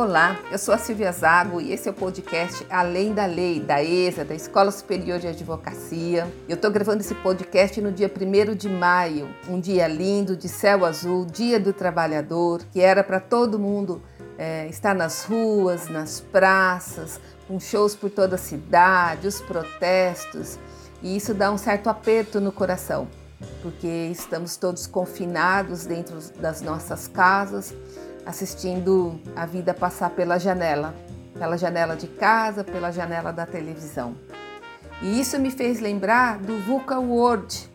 Olá, eu sou a Silvia Zago e esse é o podcast Além da Lei, da ESA, da Escola Superior de Advocacia. Eu estou gravando esse podcast no dia 1 de maio, um dia lindo, de céu azul, Dia do Trabalhador, que era para todo mundo é, estar nas ruas, nas praças, com shows por toda a cidade, os protestos, e isso dá um certo aperto no coração, porque estamos todos confinados dentro das nossas casas assistindo a vida passar pela janela, pela janela de casa, pela janela da televisão. E isso me fez lembrar do VUCA Word,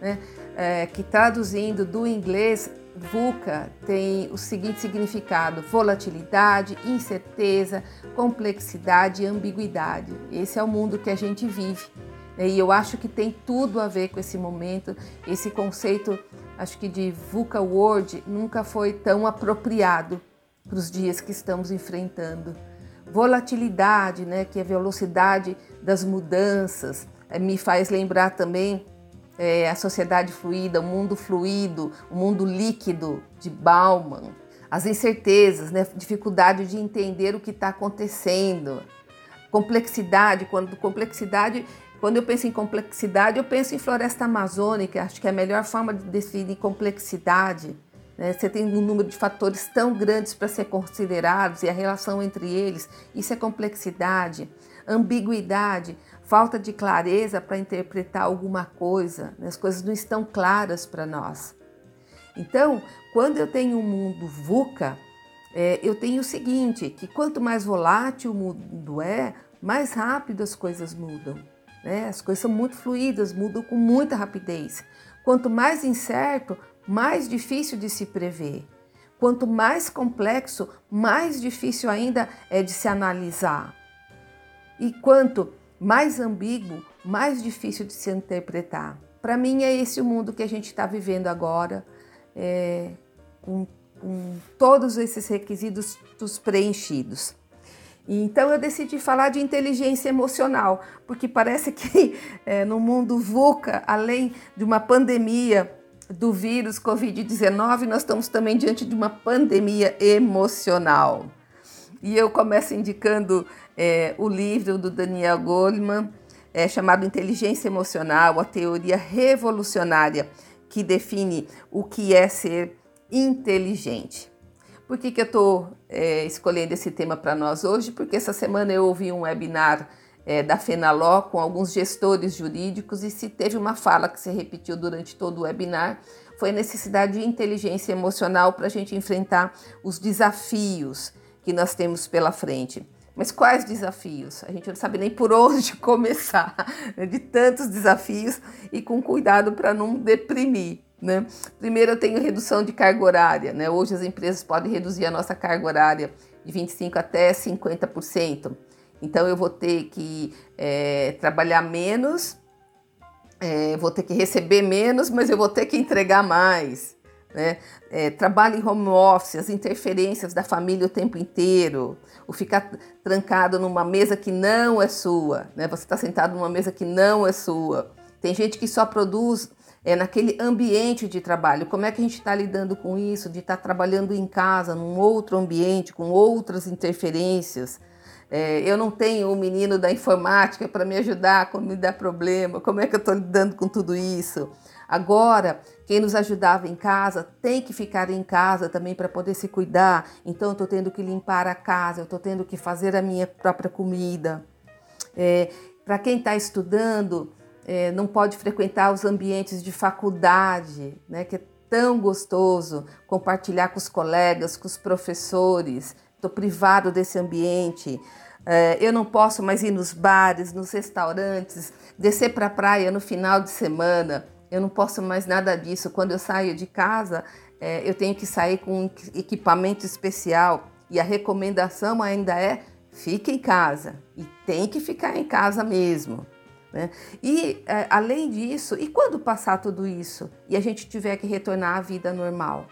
né? é, que traduzindo do inglês, VUCA tem o seguinte significado: volatilidade, incerteza, complexidade e ambiguidade. Esse é o mundo que a gente vive. E eu acho que tem tudo a ver com esse momento, esse conceito acho que de VUCA Word nunca foi tão apropriado para os dias que estamos enfrentando. Volatilidade, né, que é a velocidade das mudanças, é, me faz lembrar também é, a sociedade fluida, o mundo fluido, o mundo líquido de Bauman. As incertezas, né, dificuldade de entender o que está acontecendo. Complexidade, quando complexidade quando eu penso em complexidade, eu penso em floresta amazônica, acho que é a melhor forma de definir complexidade. Né? Você tem um número de fatores tão grandes para ser considerados e a relação entre eles, isso é complexidade. Ambiguidade, falta de clareza para interpretar alguma coisa, né? as coisas não estão claras para nós. Então, quando eu tenho um mundo VUCA, é, eu tenho o seguinte, que quanto mais volátil o mundo é, mais rápido as coisas mudam. Né? As coisas são muito fluídas, mudam com muita rapidez. Quanto mais incerto, mais difícil de se prever. Quanto mais complexo, mais difícil ainda é de se analisar. E quanto mais ambíguo, mais difícil de se interpretar. Para mim, é esse o mundo que a gente está vivendo agora, é, com, com todos esses requisitos preenchidos. Então eu decidi falar de inteligência emocional, porque parece que é, no mundo VUCA, além de uma pandemia do vírus Covid-19, nós estamos também diante de uma pandemia emocional. E eu começo indicando é, o livro do Daniel Goleman, é, chamado Inteligência Emocional, a teoria revolucionária que define o que é ser inteligente. Por que, que eu estou é, escolhendo esse tema para nós hoje? Porque essa semana eu ouvi um webinar é, da FENALó com alguns gestores jurídicos e se teve uma fala que se repetiu durante todo o webinar foi a necessidade de inteligência emocional para a gente enfrentar os desafios que nós temos pela frente. Mas quais desafios? A gente não sabe nem por onde começar, né? de tantos desafios e com cuidado para não deprimir. Né? Primeiro, eu tenho redução de carga horária. Né? Hoje, as empresas podem reduzir a nossa carga horária de 25% até 50%. Então, eu vou ter que é, trabalhar menos, é, vou ter que receber menos, mas eu vou ter que entregar mais. Né? É, trabalho em home office, as interferências da família o tempo inteiro, o ficar trancado numa mesa que não é sua, né? você está sentado numa mesa que não é sua. Tem gente que só produz é, naquele ambiente de trabalho. Como é que a gente está lidando com isso, de estar tá trabalhando em casa, num outro ambiente, com outras interferências? É, eu não tenho o um menino da informática para me ajudar quando me dá problema. Como é que eu estou lidando com tudo isso? Agora, quem nos ajudava em casa tem que ficar em casa também para poder se cuidar. Então, eu estou tendo que limpar a casa, eu estou tendo que fazer a minha própria comida. É, para quem está estudando, é, não pode frequentar os ambientes de faculdade, né, que é tão gostoso compartilhar com os colegas, com os professores. Estou privado desse ambiente. É, eu não posso mais ir nos bares, nos restaurantes, descer para a praia no final de semana. Eu não posso mais nada disso. Quando eu saio de casa, é, eu tenho que sair com um equipamento especial. E a recomendação ainda é fique em casa. E tem que ficar em casa mesmo. Né? E é, além disso, e quando passar tudo isso e a gente tiver que retornar à vida normal?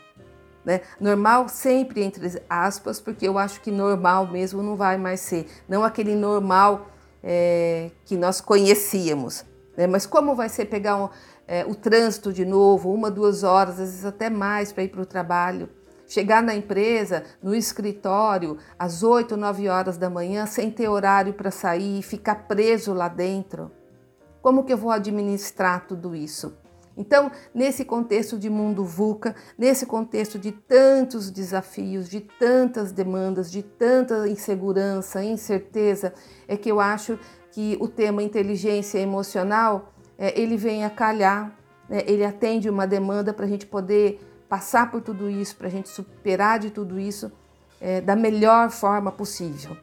Né? Normal sempre entre aspas, porque eu acho que normal mesmo não vai mais ser, não aquele normal é, que nós conhecíamos. Né? Mas como vai ser pegar um, é, o trânsito de novo, uma, duas horas, às vezes até mais para ir para o trabalho? chegar na empresa, no escritório, às 8, 9 horas da manhã, sem ter horário para sair ficar preso lá dentro? Como que eu vou administrar tudo isso? Então, nesse contexto de mundo VUCA, nesse contexto de tantos desafios, de tantas demandas, de tanta insegurança, incerteza, é que eu acho que o tema inteligência emocional é, ele vem a calhar, né? ele atende uma demanda para a gente poder passar por tudo isso, para a gente superar de tudo isso é, da melhor forma possível,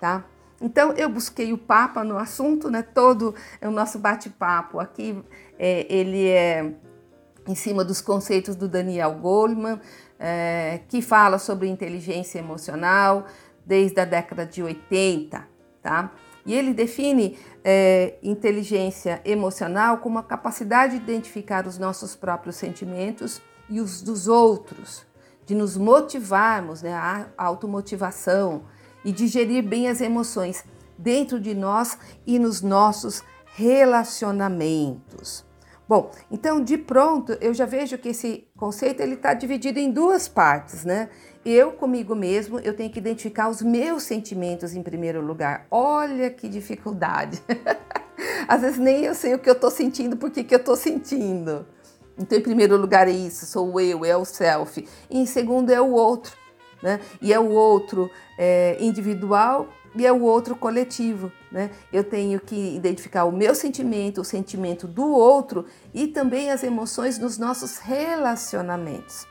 tá? Então eu busquei o Papa no assunto, né? Todo o nosso bate-papo aqui, é, ele é em cima dos conceitos do Daniel Goleman, é, que fala sobre inteligência emocional desde a década de 80, tá? E ele define é, inteligência emocional como a capacidade de identificar os nossos próprios sentimentos e os dos outros, de nos motivarmos, né, a automotivação e de gerir bem as emoções dentro de nós e nos nossos relacionamentos. Bom, então de pronto eu já vejo que esse conceito ele está dividido em duas partes, né? Eu comigo mesmo eu tenho que identificar os meus sentimentos em primeiro lugar. Olha que dificuldade. Às vezes nem eu sei o que eu estou sentindo, por que eu estou sentindo. Então, em primeiro lugar é isso, sou eu, é o self. E em segundo é o outro, né? E é o outro é, individual e é o outro coletivo, né? Eu tenho que identificar o meu sentimento, o sentimento do outro e também as emoções nos nossos relacionamentos,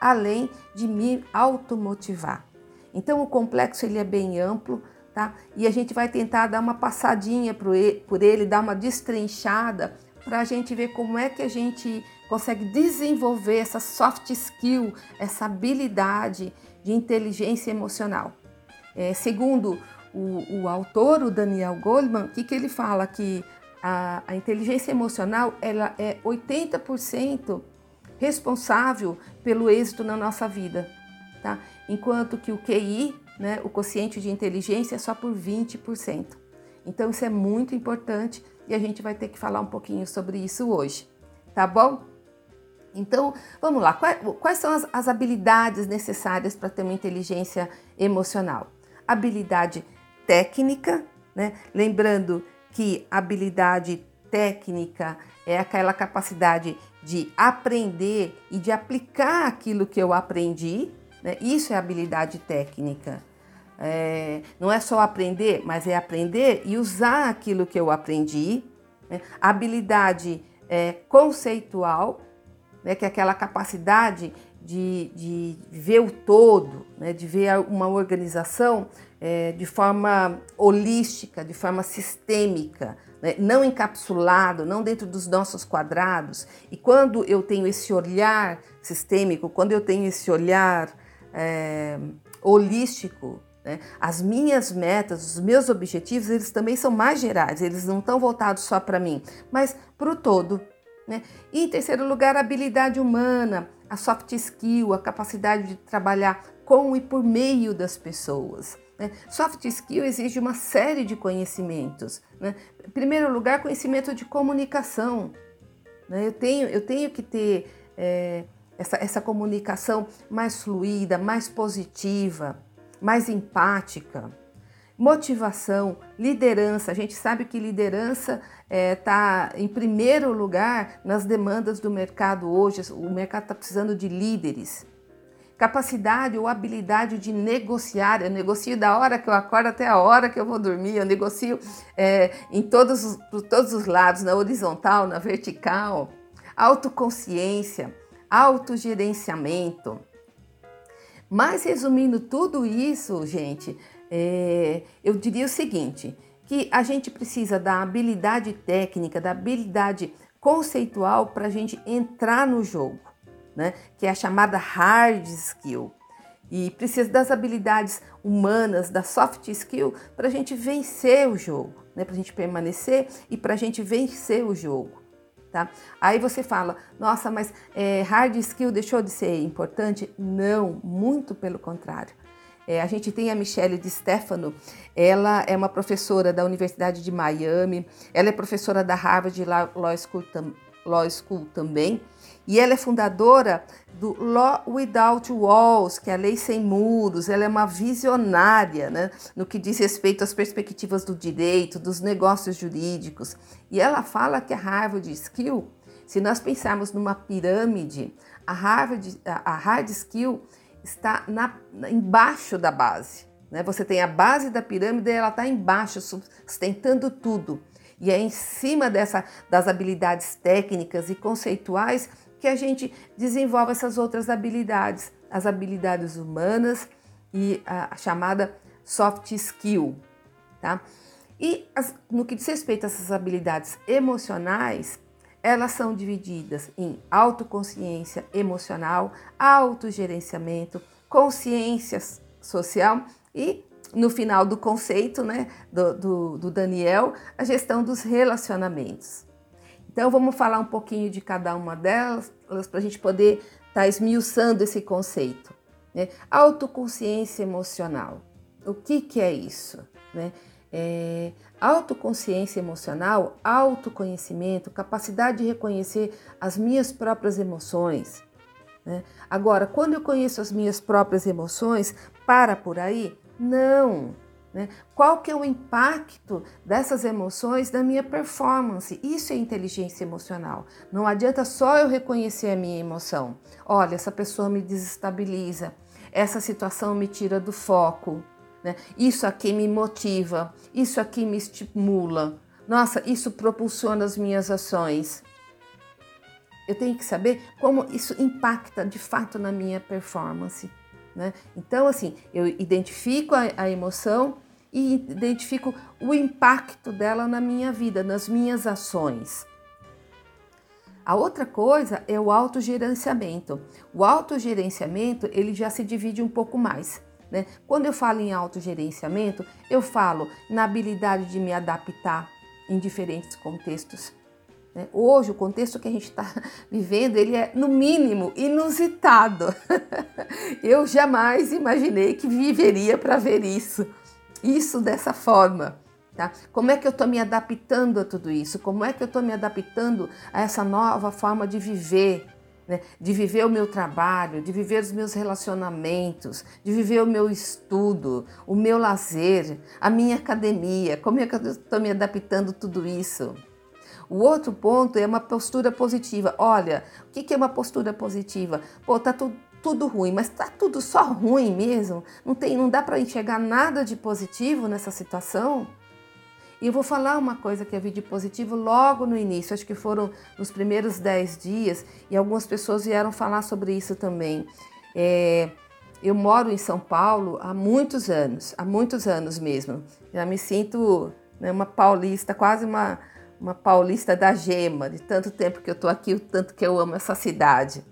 além de me automotivar. Então, o complexo ele é bem amplo, tá? E a gente vai tentar dar uma passadinha por ele, dar uma destrinchada para a gente ver como é que a gente consegue desenvolver essa soft skill, essa habilidade de inteligência emocional. É, segundo o, o, autor, o Daniel Goleman, o que, que ele fala? Que a, a inteligência emocional ela é 80% responsável pelo êxito na nossa vida, tá? enquanto que o QI, né, o quociente de inteligência, é só por 20%. Então isso é muito importante e a gente vai ter que falar um pouquinho sobre isso hoje, tá bom? Então, vamos lá. Quais, são as, as habilidades necessárias para ter uma inteligência emocional? Habilidade técnica, né? Lembrando que habilidade técnica é aquela capacidade de aprender e de aplicar aquilo que eu aprendi. Né? Isso é habilidade técnica. É, não é só aprender, mas é aprender e usar aquilo que eu aprendi. Né? Habilidade é, conceitual, né? que é aquela capacidade de, de ver o todo, né? de ver uma organização é, de forma holística, de forma sistêmica, né? não encapsulado, não dentro dos nossos quadrados. E quando eu tenho esse olhar sistêmico, quando eu tenho esse olhar é, holístico, né? As minhas metas, os meus objetivos, eles também são mais gerais, eles não estão voltados só para mim, mas para o todo. Né? E em terceiro lugar, a habilidade humana, a soft skill, a capacidade de trabalhar com e por meio das pessoas. Né? Soft skill exige uma série de conhecimentos. Né? Em primeiro lugar, conhecimento de comunicação. Né? Eu, tenho, eu tenho que ter é, essa, essa comunicação mais fluida, mais positiva mais empática. Motivação, liderança. A gente sabe que liderança está é, em primeiro lugar nas demandas do mercado hoje. O mercado está precisando de líderes. Capacidade ou habilidade de negociar. Eu negocio da hora que eu acordo até a hora que eu vou dormir. Eu negocio é, em todos os, por todos os lados, na horizontal, na vertical. Autoconsciência, autogerenciamento mas resumindo tudo isso, gente, é, eu diria o seguinte: que a gente precisa da habilidade técnica, da habilidade conceitual para a gente entrar no jogo, né? Que é a chamada hard skill. E precisa das habilidades humanas, da soft skill, para a gente vencer o jogo, né? para a gente permanecer e para a gente vencer o jogo. Tá? Aí você fala, nossa, mas é, hard skill deixou de ser importante? Não, muito pelo contrário. É, a gente tem a Michelle de Stefano, ela é uma professora da Universidade de Miami, ela é professora da Harvard Law School Law School também. E ela é fundadora do Law Without Walls, que é a lei sem muros. Ela é uma visionária né, no que diz respeito às perspectivas do direito, dos negócios jurídicos. E ela fala que a Harvard Skill, se nós pensarmos numa pirâmide, a, Harvard, a Hard Skill está na, embaixo da base. Né? Você tem a base da pirâmide e ela está embaixo, sustentando tudo. E é em cima dessa, das habilidades técnicas e conceituais que a gente desenvolve essas outras habilidades, as habilidades humanas e a, a chamada soft skill. Tá? E as, no que diz respeito a essas habilidades emocionais, elas são divididas em autoconsciência emocional, autogerenciamento, consciência social e, no final do conceito né, do, do, do Daniel, a gestão dos relacionamentos. Então, vamos falar um pouquinho de cada uma delas para a gente poder estar tá esmiuçando esse conceito. Né? Autoconsciência emocional. O que, que é isso? Né? É, autoconsciência emocional, autoconhecimento, capacidade de reconhecer as minhas próprias emoções. Né? Agora, quando eu conheço as minhas próprias emoções, para por aí? Não. Né? Qual que é o impacto dessas emoções na minha performance? Isso é inteligência emocional. Não adianta só eu reconhecer a minha emoção. Olha, essa pessoa me desestabiliza, essa situação me tira do foco. Né? Isso aqui me motiva, isso aqui me estimula. Nossa, isso propulsiona as minhas ações. Eu tenho que saber como isso impacta de fato na minha performance. Né? Então, assim, eu identifico a, a emoção e identifico o impacto dela na minha vida, nas minhas ações. A outra coisa é o autogerenciamento. O autogerenciamento ele já se divide um pouco mais. Né? Quando eu falo em autogerenciamento, eu falo na habilidade de me adaptar em diferentes contextos. Né? Hoje, o contexto que a gente está vivendo, ele é, no mínimo, inusitado. eu jamais imaginei que viveria para ver isso, isso dessa forma. Tá? Como é que eu estou me adaptando a tudo isso? Como é que eu estou me adaptando a essa nova forma de viver, né? de viver o meu trabalho, de viver os meus relacionamentos, de viver o meu estudo, o meu lazer, a minha academia. Como é que eu estou me adaptando a tudo isso? O outro ponto é uma postura positiva. Olha, o que é uma postura positiva? Pô, tá tudo, tudo ruim, mas tá tudo só ruim mesmo. Não tem, não dá para enxergar nada de positivo nessa situação. E eu vou falar uma coisa que vi de positivo logo no início, acho que foram nos primeiros 10 dias, e algumas pessoas vieram falar sobre isso também. É, eu moro em São Paulo há muitos anos, há muitos anos mesmo. Já me sinto né, uma paulista, quase uma, uma paulista da gema, de tanto tempo que eu estou aqui, o tanto que eu amo essa cidade.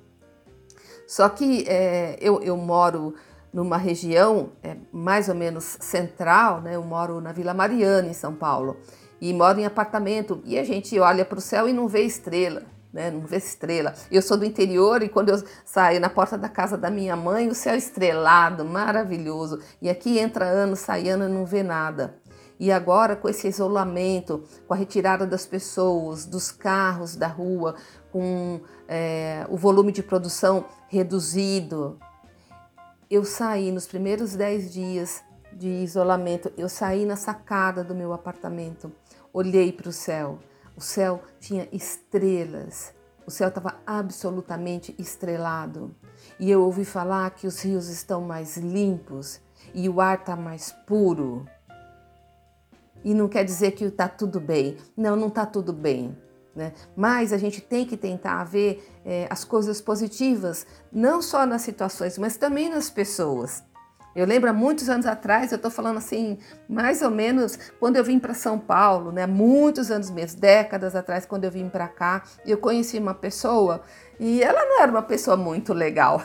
Só que é, eu, eu moro numa região é, mais ou menos central, né? Eu moro na Vila Mariana, em São Paulo, e moro em apartamento. E a gente olha para o céu e não vê estrela, né? Não vê estrela. Eu sou do interior e quando eu saio na porta da casa da minha mãe, o céu estrelado, maravilhoso. E aqui entra ano, sai ano, não vê nada. E agora, com esse isolamento, com a retirada das pessoas, dos carros da rua, com é, o volume de produção reduzido, eu saí nos primeiros dez dias de isolamento, eu saí na sacada do meu apartamento, olhei para o céu. O céu tinha estrelas, o céu estava absolutamente estrelado. E eu ouvi falar que os rios estão mais limpos e o ar está mais puro. E não quer dizer que está tudo bem. Não, não está tudo bem. Né? Mas a gente tem que tentar ver é, as coisas positivas, não só nas situações, mas também nas pessoas. Eu lembro há muitos anos atrás, eu estou falando assim, mais ou menos quando eu vim para São Paulo, né? Muitos anos mesmo, décadas atrás, quando eu vim para cá, eu conheci uma pessoa e ela não era uma pessoa muito legal.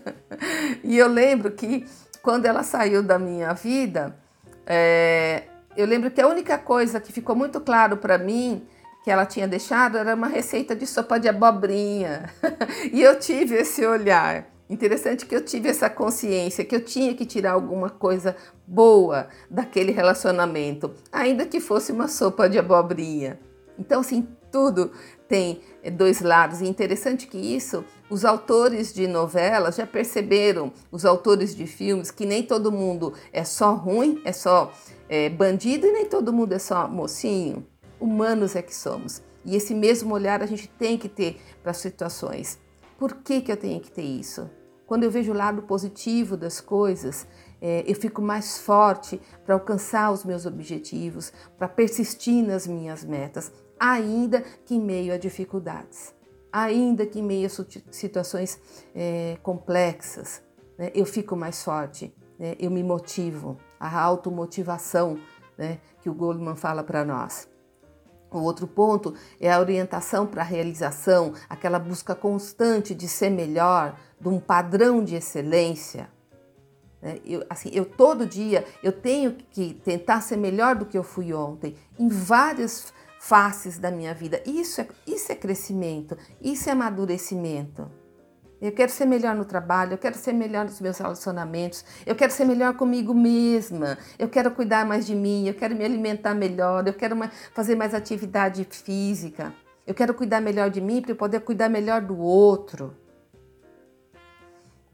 e eu lembro que quando ela saiu da minha vida, é, eu lembro que a única coisa que ficou muito claro para mim que ela tinha deixado era uma receita de sopa de abobrinha. e eu tive esse olhar. Interessante que eu tive essa consciência que eu tinha que tirar alguma coisa boa daquele relacionamento, ainda que fosse uma sopa de abobrinha. Então, assim, tudo tem eh, dois lados. E interessante que isso, os autores de novelas já perceberam, os autores de filmes, que nem todo mundo é só ruim, é só é, bandido e nem todo mundo é só mocinho. Humanos é que somos. E esse mesmo olhar a gente tem que ter para as situações. Por que, que eu tenho que ter isso? Quando eu vejo o lado positivo das coisas, é, eu fico mais forte para alcançar os meus objetivos, para persistir nas minhas metas, ainda que em meio a dificuldades, ainda que em meio a situações é, complexas. Né, eu fico mais forte, né, eu me motivo, a automotivação né, que o Goldman fala para nós. O outro ponto é a orientação para a realização, aquela busca constante de ser melhor, de um padrão de excelência. Né? Eu, assim, eu todo dia eu tenho que tentar ser melhor do que eu fui ontem, em várias faces da minha vida. Isso é, isso é crescimento, isso é amadurecimento. Eu quero ser melhor no trabalho, eu quero ser melhor nos meus relacionamentos, eu quero ser melhor comigo mesma, eu quero cuidar mais de mim, eu quero me alimentar melhor, eu quero fazer mais atividade física, eu quero cuidar melhor de mim para eu poder cuidar melhor do outro.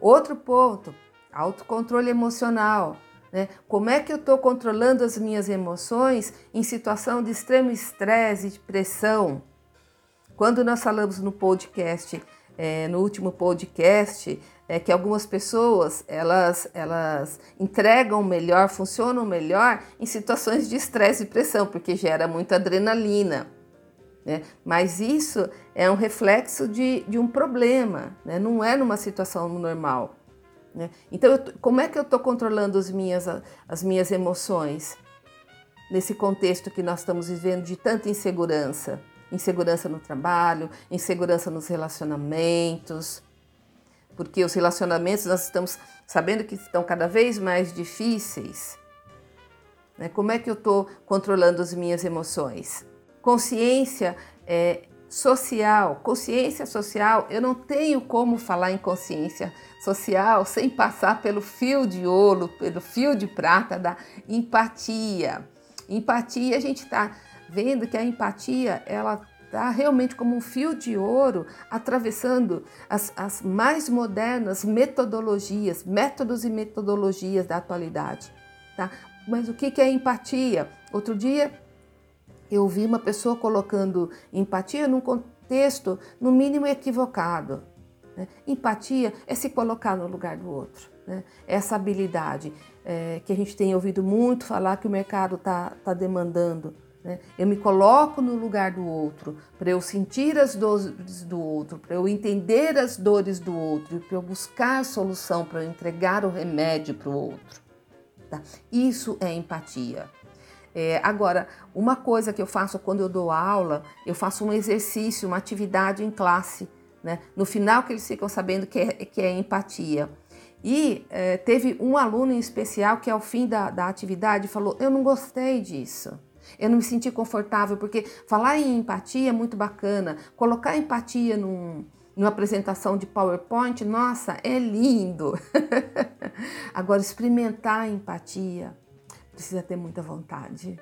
Outro ponto, autocontrole emocional. Né? Como é que eu estou controlando as minhas emoções em situação de extremo estresse e de pressão? Quando nós falamos no podcast, é, no último podcast, é que algumas pessoas elas, elas entregam melhor, funcionam melhor em situações de estresse e pressão, porque gera muita adrenalina. Né? Mas isso é um reflexo de, de um problema, né? não é numa situação normal. Né? Então, eu, como é que eu estou controlando as minhas, as minhas emoções nesse contexto que nós estamos vivendo de tanta insegurança? Insegurança no trabalho, insegurança nos relacionamentos, porque os relacionamentos nós estamos sabendo que estão cada vez mais difíceis. Né? Como é que eu estou controlando as minhas emoções? Consciência é, social, consciência social, eu não tenho como falar em consciência social sem passar pelo fio de ouro, pelo fio de prata da empatia. Empatia, a gente está vendo que a empatia, ela está realmente como um fio de ouro atravessando as, as mais modernas metodologias, métodos e metodologias da atualidade. Tá? Mas o que é empatia? Outro dia eu vi uma pessoa colocando empatia num contexto, no mínimo, equivocado. Né? Empatia é se colocar no lugar do outro. Né? Essa habilidade é, que a gente tem ouvido muito falar que o mercado está tá demandando. Né? Eu me coloco no lugar do outro para eu sentir as dores do outro, para eu entender as dores do outro, para eu buscar a solução, para eu entregar o remédio para o outro. Tá? Isso é empatia. É, agora, uma coisa que eu faço quando eu dou aula, eu faço um exercício, uma atividade em classe. Né? No final que eles ficam sabendo que é, que é empatia. E é, teve um aluno em especial que ao fim da, da atividade falou, eu não gostei disso. Eu não me senti confortável, porque falar em empatia é muito bacana. Colocar empatia num, numa apresentação de PowerPoint, nossa, é lindo. Agora, experimentar a empatia, precisa ter muita vontade,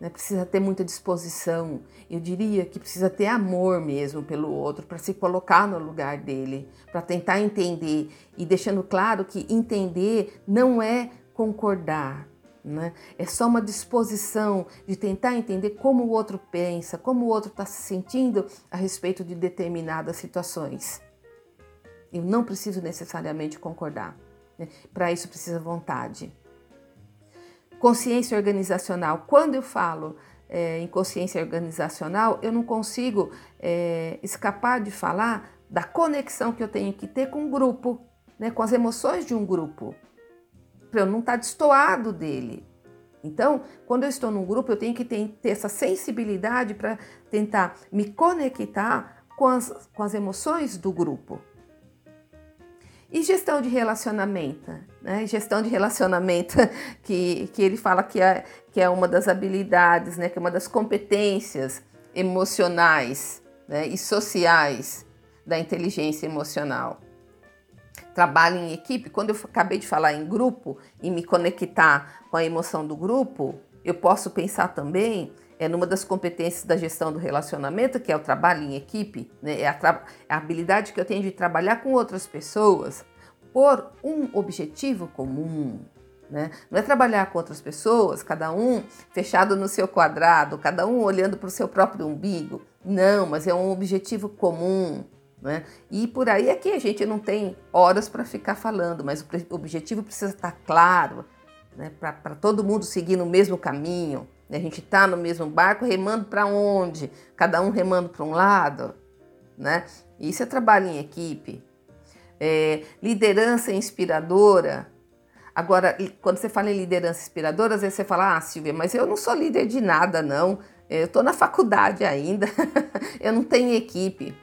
né? precisa ter muita disposição. Eu diria que precisa ter amor mesmo pelo outro, para se colocar no lugar dele, para tentar entender. E deixando claro que entender não é concordar, né? É só uma disposição de tentar entender como o outro pensa, como o outro está se sentindo a respeito de determinadas situações. Eu não preciso necessariamente concordar. Né? Para isso precisa vontade. Consciência organizacional. Quando eu falo é, em consciência organizacional, eu não consigo é, escapar de falar da conexão que eu tenho que ter com o grupo, né, com as emoções de um grupo, eu não estar tá destoado dele. Então, quando eu estou num grupo, eu tenho que ter, ter essa sensibilidade para tentar me conectar com as, com as emoções do grupo. E gestão de relacionamento, né? Gestão de relacionamento, que, que ele fala que é, que é uma das habilidades, né? Que é uma das competências emocionais né? e sociais da inteligência emocional. Trabalho em equipe, quando eu acabei de falar em grupo e me conectar com a emoção do grupo, eu posso pensar também é numa das competências da gestão do relacionamento, que é o trabalho em equipe, né? é, a, é a habilidade que eu tenho de trabalhar com outras pessoas por um objetivo comum. Né? Não é trabalhar com outras pessoas, cada um fechado no seu quadrado, cada um olhando para o seu próprio umbigo. Não, mas é um objetivo comum. Né? E por aí é que a gente não tem horas para ficar falando, mas o objetivo precisa estar claro né? para todo mundo seguir no mesmo caminho. A gente está no mesmo barco remando para onde? Cada um remando para um lado. Né? Isso é trabalho em equipe. É, liderança inspiradora. Agora, quando você fala em liderança inspiradora, às vezes você fala, ah, Silvia, mas eu não sou líder de nada, não. Eu estou na faculdade ainda, eu não tenho equipe.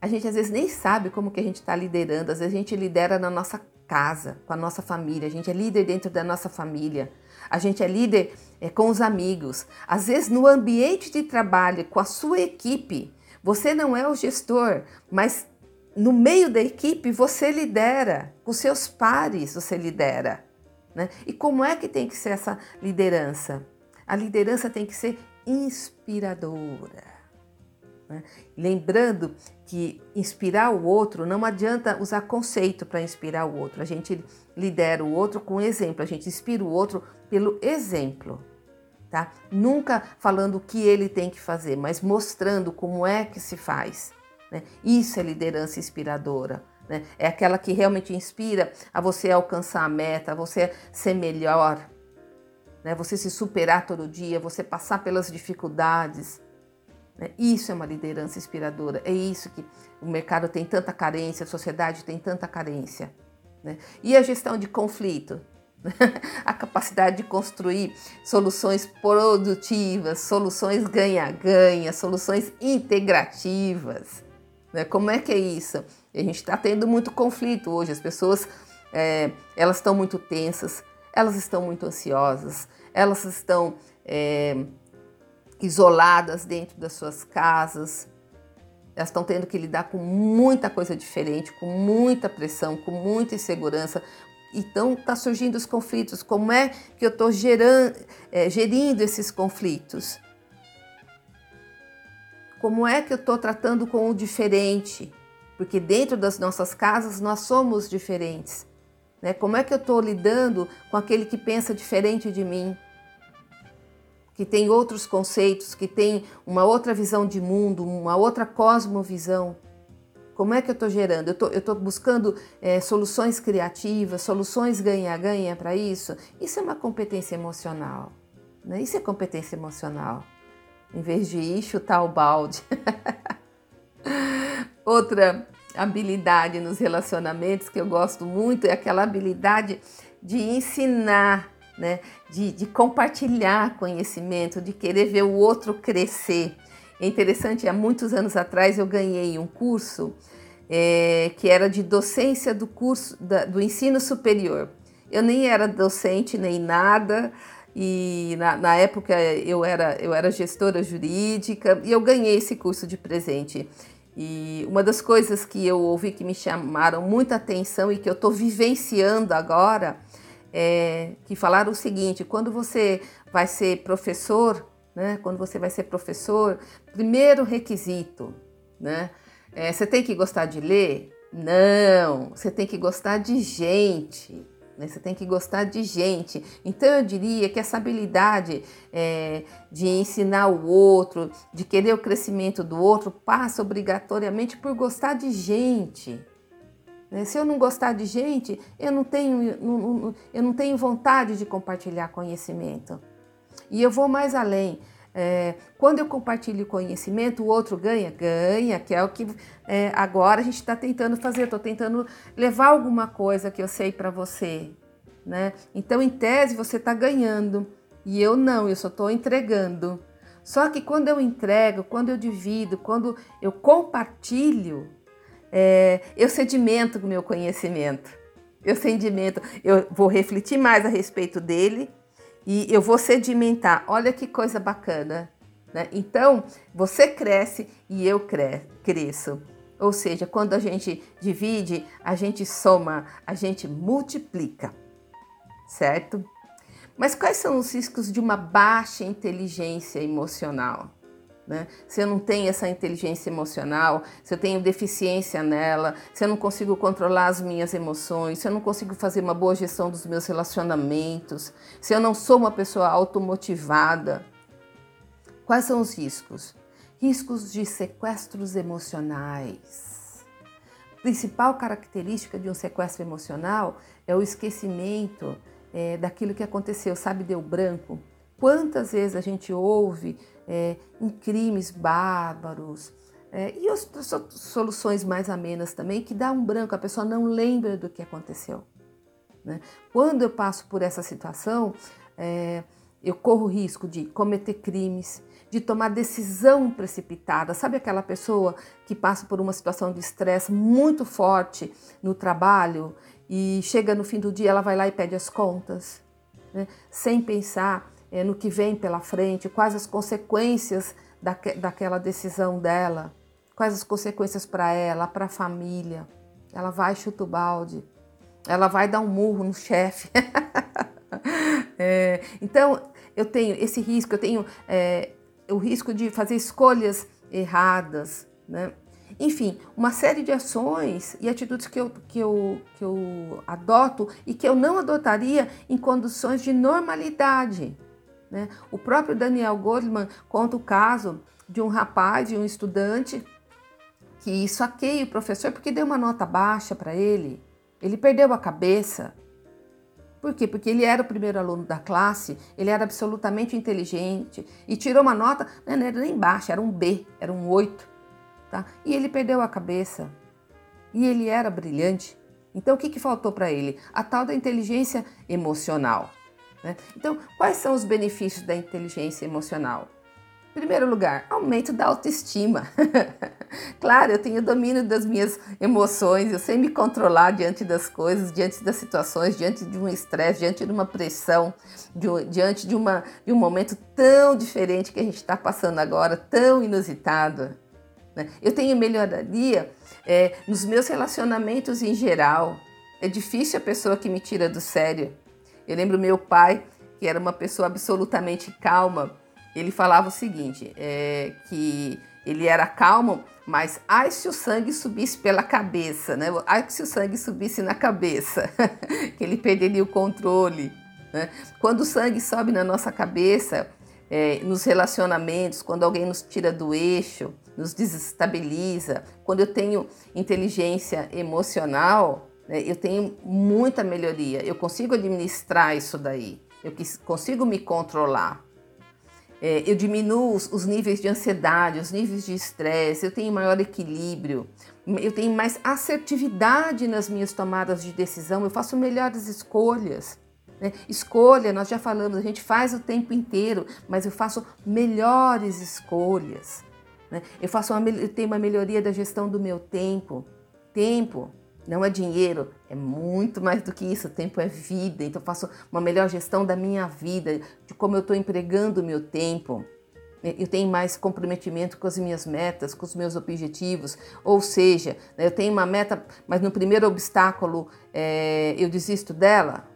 A gente às vezes nem sabe como que a gente está liderando, às vezes a gente lidera na nossa casa, com a nossa família, a gente é líder dentro da nossa família. A gente é líder é, com os amigos. Às vezes, no ambiente de trabalho, com a sua equipe, você não é o gestor, mas no meio da equipe você lidera, com seus pares você lidera. Né? E como é que tem que ser essa liderança? A liderança tem que ser inspiradora. Né? Lembrando que inspirar o outro não adianta usar conceito para inspirar o outro. A gente lidera o outro com exemplo, a gente inspira o outro pelo exemplo. Tá? Nunca falando o que ele tem que fazer, mas mostrando como é que se faz. Né? Isso é liderança inspiradora. Né? É aquela que realmente inspira a você alcançar a meta, a você ser melhor, né? você se superar todo dia, você passar pelas dificuldades. Né? Isso é uma liderança inspiradora. É isso que o mercado tem tanta carência, a sociedade tem tanta carência. Né? E a gestão de conflito? a capacidade de construir soluções produtivas, soluções ganha-ganha, soluções integrativas. Né? Como é que é isso? A gente está tendo muito conflito hoje. As pessoas é, elas estão muito tensas, elas estão muito ansiosas, elas estão é, isoladas dentro das suas casas, elas estão tendo que lidar com muita coisa diferente, com muita pressão, com muita insegurança. Então está surgindo os conflitos. Como é que eu estou é, gerindo esses conflitos? Como é que eu estou tratando com o diferente? Porque dentro das nossas casas nós somos diferentes. Né? Como é que eu estou lidando com aquele que pensa diferente de mim? Que tem outros conceitos, que tem uma outra visão de mundo, uma outra cosmovisão. Como é que eu estou gerando? Eu estou buscando é, soluções criativas, soluções ganha-ganha para isso? Isso é uma competência emocional. Né? Isso é competência emocional. Em vez de ir chutar o balde. Outra habilidade nos relacionamentos que eu gosto muito é aquela habilidade de ensinar né? De, de compartilhar conhecimento, de querer ver o outro crescer. É interessante, há muitos anos atrás eu ganhei um curso é, que era de docência do curso da, do ensino superior. Eu nem era docente nem nada, e na, na, época eu era, eu era gestora jurídica e eu ganhei esse curso de presente. E uma das coisas que eu ouvi que me chamaram muita atenção e que eu estou vivenciando agora é, que falaram o seguinte: quando você vai ser professor, né, quando você vai ser professor, primeiro requisito, né, é, você tem que gostar de ler? Não, você tem que gostar de gente. Né, você tem que gostar de gente. Então eu diria que essa habilidade é, de ensinar o outro, de querer o crescimento do outro, passa obrigatoriamente por gostar de gente. Né? Se eu não gostar de gente, eu não tenho, eu não tenho vontade de compartilhar conhecimento. E eu vou mais além. É, quando eu compartilho conhecimento, o outro ganha? Ganha, que é o que é, agora a gente está tentando fazer. Estou tentando levar alguma coisa que eu sei para você. Né? Então, em tese, você está ganhando. E eu não, eu só estou entregando. Só que quando eu entrego, quando eu divido, quando eu compartilho, é, eu sedimento o meu conhecimento. Eu sedimento, eu vou refletir mais a respeito dele e eu vou sedimentar. Olha que coisa bacana. Né? Então, você cresce e eu cre cresço. Ou seja, quando a gente divide, a gente soma, a gente multiplica, certo? Mas quais são os riscos de uma baixa inteligência emocional? Né? Se eu não tenho essa inteligência emocional, se eu tenho deficiência nela, se eu não consigo controlar as minhas emoções, se eu não consigo fazer uma boa gestão dos meus relacionamentos, se eu não sou uma pessoa automotivada, quais são os riscos? Riscos de sequestros emocionais. A principal característica de um sequestro emocional é o esquecimento é, daquilo que aconteceu, sabe, deu branco. Quantas vezes a gente ouve é, em crimes bárbaros é, e outras soluções mais amenas também, que dá um branco, a pessoa não lembra do que aconteceu. Né? Quando eu passo por essa situação, é, eu corro risco de cometer crimes, de tomar decisão precipitada. Sabe aquela pessoa que passa por uma situação de estresse muito forte no trabalho e chega no fim do dia, ela vai lá e pede as contas, né? sem pensar é, no que vem pela frente, quais as consequências daque, daquela decisão dela, quais as consequências para ela, para a família. Ela vai chutar o balde, ela vai dar um murro no chefe. é, então, eu tenho esse risco, eu tenho é, o risco de fazer escolhas erradas, né? Enfim, uma série de ações e atitudes que eu, que, eu, que eu adoto e que eu não adotaria em condições de normalidade. Né? O próprio Daniel Goldman conta o caso de um rapaz, de um estudante, que saqueia o professor porque deu uma nota baixa para ele. Ele perdeu a cabeça. Por quê? Porque ele era o primeiro aluno da classe, ele era absolutamente inteligente e tirou uma nota, né, não era nem baixa, era um B, era um 8. Tá? E ele perdeu a cabeça. E ele era brilhante. Então o que, que faltou para ele? A tal da inteligência emocional. Né? Então, quais são os benefícios da inteligência emocional? Em primeiro lugar, aumento da autoestima. claro, eu tenho domínio das minhas emoções, eu sei me controlar diante das coisas, diante das situações, diante de um estresse, diante de uma pressão, diante de, uma, de um momento tão diferente que a gente está passando agora, tão inusitado. Né? Eu tenho melhoraria é, nos meus relacionamentos em geral. É difícil a pessoa que me tira do sério. Eu lembro meu pai, que era uma pessoa absolutamente calma, ele falava o seguinte, é, que ele era calmo, mas ai se o sangue subisse pela cabeça, né? Ai se o sangue subisse na cabeça, que ele perderia o controle. Né? Quando o sangue sobe na nossa cabeça, é, nos relacionamentos, quando alguém nos tira do eixo, nos desestabiliza, quando eu tenho inteligência emocional, eu tenho muita melhoria, eu consigo administrar isso daí, eu consigo me controlar. É, eu diminuo os, os níveis de ansiedade, os níveis de estresse, eu tenho maior equilíbrio, eu tenho mais assertividade nas minhas tomadas de decisão, eu faço melhores escolhas. Né? Escolha, nós já falamos, a gente faz o tempo inteiro, mas eu faço melhores escolhas. Né? Eu, faço uma, eu tenho uma melhoria da gestão do meu tempo. Tempo não é dinheiro, é muito mais do que isso. Tempo é vida. Então, eu faço uma melhor gestão da minha vida, de como eu estou empregando o meu tempo. Eu tenho mais comprometimento com as minhas metas, com os meus objetivos. Ou seja, né, eu tenho uma meta, mas no primeiro obstáculo é, eu desisto dela.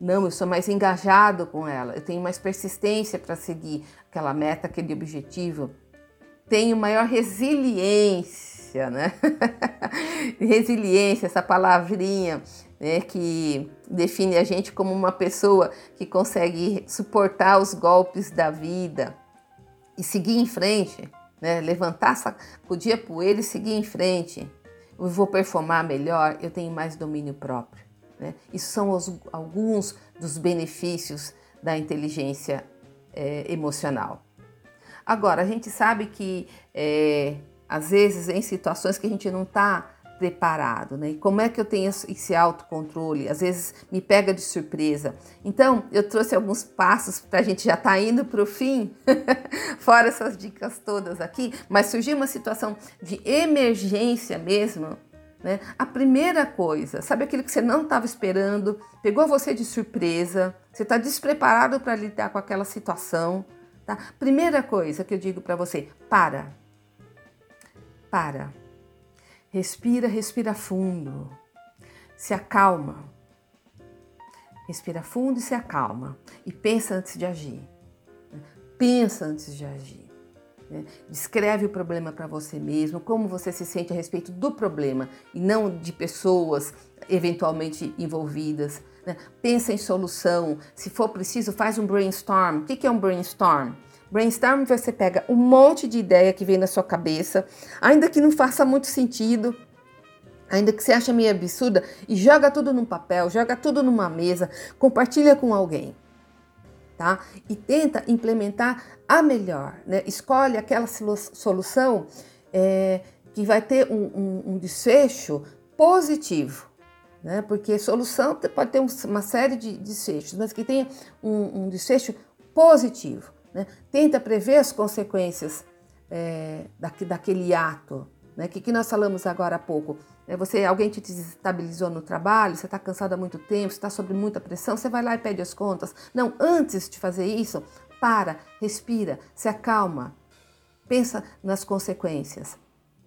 Não, eu sou mais engajado com ela. Eu tenho mais persistência para seguir aquela meta, aquele objetivo. Tenho maior resiliência resiliência, né? resiliência, essa palavrinha né, que define a gente como uma pessoa que consegue suportar os golpes da vida e seguir em frente, né? levantar, sacudir a poeira e seguir em frente. Eu vou performar melhor, eu tenho mais domínio próprio. Né? Isso são os, alguns dos benefícios da inteligência é, emocional. Agora, a gente sabe que é, às vezes em situações que a gente não está preparado, né? E como é que eu tenho esse autocontrole? Às vezes me pega de surpresa. Então, eu trouxe alguns passos para a gente já estar tá indo para o fim, fora essas dicas todas aqui, mas surgiu uma situação de emergência mesmo. Né? A primeira coisa, sabe aquilo que você não estava esperando, pegou você de surpresa, você está despreparado para lidar com aquela situação. Tá? Primeira coisa que eu digo para você: para para. Respira, respira fundo. Se acalma. Respira fundo e se acalma. E pensa antes de agir. Pensa antes de agir. Né? Descreve o problema para você mesmo, como você se sente a respeito do problema e não de pessoas eventualmente envolvidas. Né? Pensa em solução. Se for preciso, faz um brainstorm. O que é um brainstorm? Brainstorm você pega um monte de ideia que vem na sua cabeça, ainda que não faça muito sentido, ainda que você ache meio absurda, e joga tudo num papel, joga tudo numa mesa, compartilha com alguém. Tá? E tenta implementar a melhor, né? Escolhe aquela solução é, que vai ter um, um, um desfecho positivo, né? Porque solução pode ter uma série de desfechos, mas que tenha um, um desfecho positivo. Né? Tenta prever as consequências é, daquele ato. Né? O que, que nós falamos agora há pouco? É você, alguém te desestabilizou no trabalho, você está cansado há muito tempo, você está sob muita pressão, você vai lá e pede as contas. Não, antes de fazer isso, para, respira, se acalma, pensa nas consequências.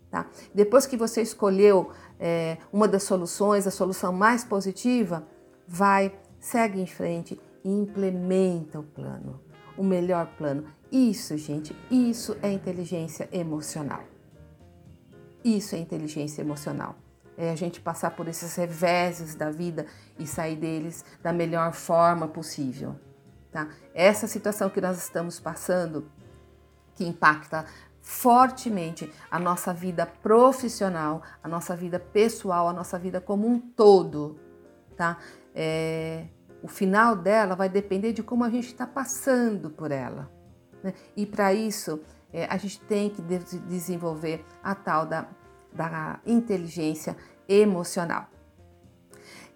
Tá? Depois que você escolheu é, uma das soluções, a solução mais positiva, vai, segue em frente e implementa o plano o melhor plano. Isso, gente, isso é inteligência emocional. Isso é inteligência emocional. É a gente passar por esses reveses da vida e sair deles da melhor forma possível. Tá? Essa situação que nós estamos passando, que impacta fortemente a nossa vida profissional, a nossa vida pessoal, a nossa vida como um todo, tá? É, o final dela vai depender de como a gente está passando por ela. Né? E para isso, é, a gente tem que desenvolver a tal da, da inteligência emocional.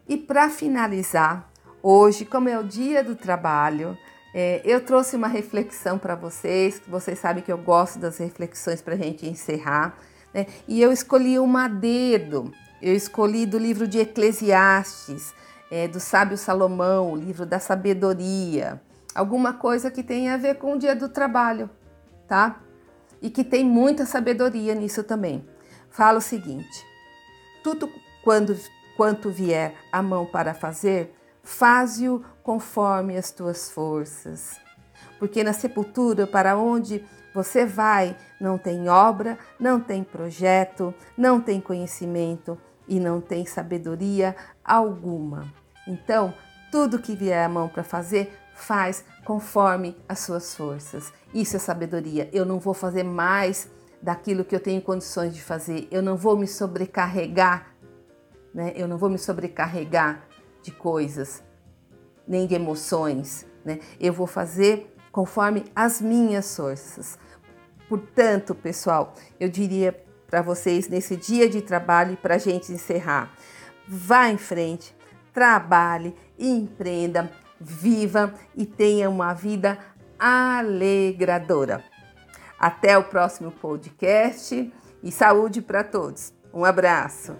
E para finalizar, hoje, como é o dia do trabalho, é, eu trouxe uma reflexão para vocês, que vocês sabem que eu gosto das reflexões para a gente encerrar, né? e eu escolhi uma dedo, eu escolhi do livro de Eclesiastes, é, do sábio Salomão, o livro da sabedoria, alguma coisa que tenha a ver com o dia do trabalho, tá? E que tem muita sabedoria nisso também. Fala o seguinte: tudo quando quanto vier a mão para fazer, faze-o conforme as tuas forças. Porque na sepultura para onde você vai, não tem obra, não tem projeto, não tem conhecimento e não tem sabedoria alguma. Então, tudo que vier à mão para fazer, faz conforme as suas forças. Isso é sabedoria. Eu não vou fazer mais daquilo que eu tenho condições de fazer. Eu não vou me sobrecarregar, né? Eu não vou me sobrecarregar de coisas, nem de emoções, né? Eu vou fazer conforme as minhas forças. Portanto, pessoal, eu diria para vocês nesse dia de trabalho para a gente encerrar, vá em frente, trabalhe, empreenda, viva e tenha uma vida alegradora. Até o próximo podcast e saúde para todos. Um abraço.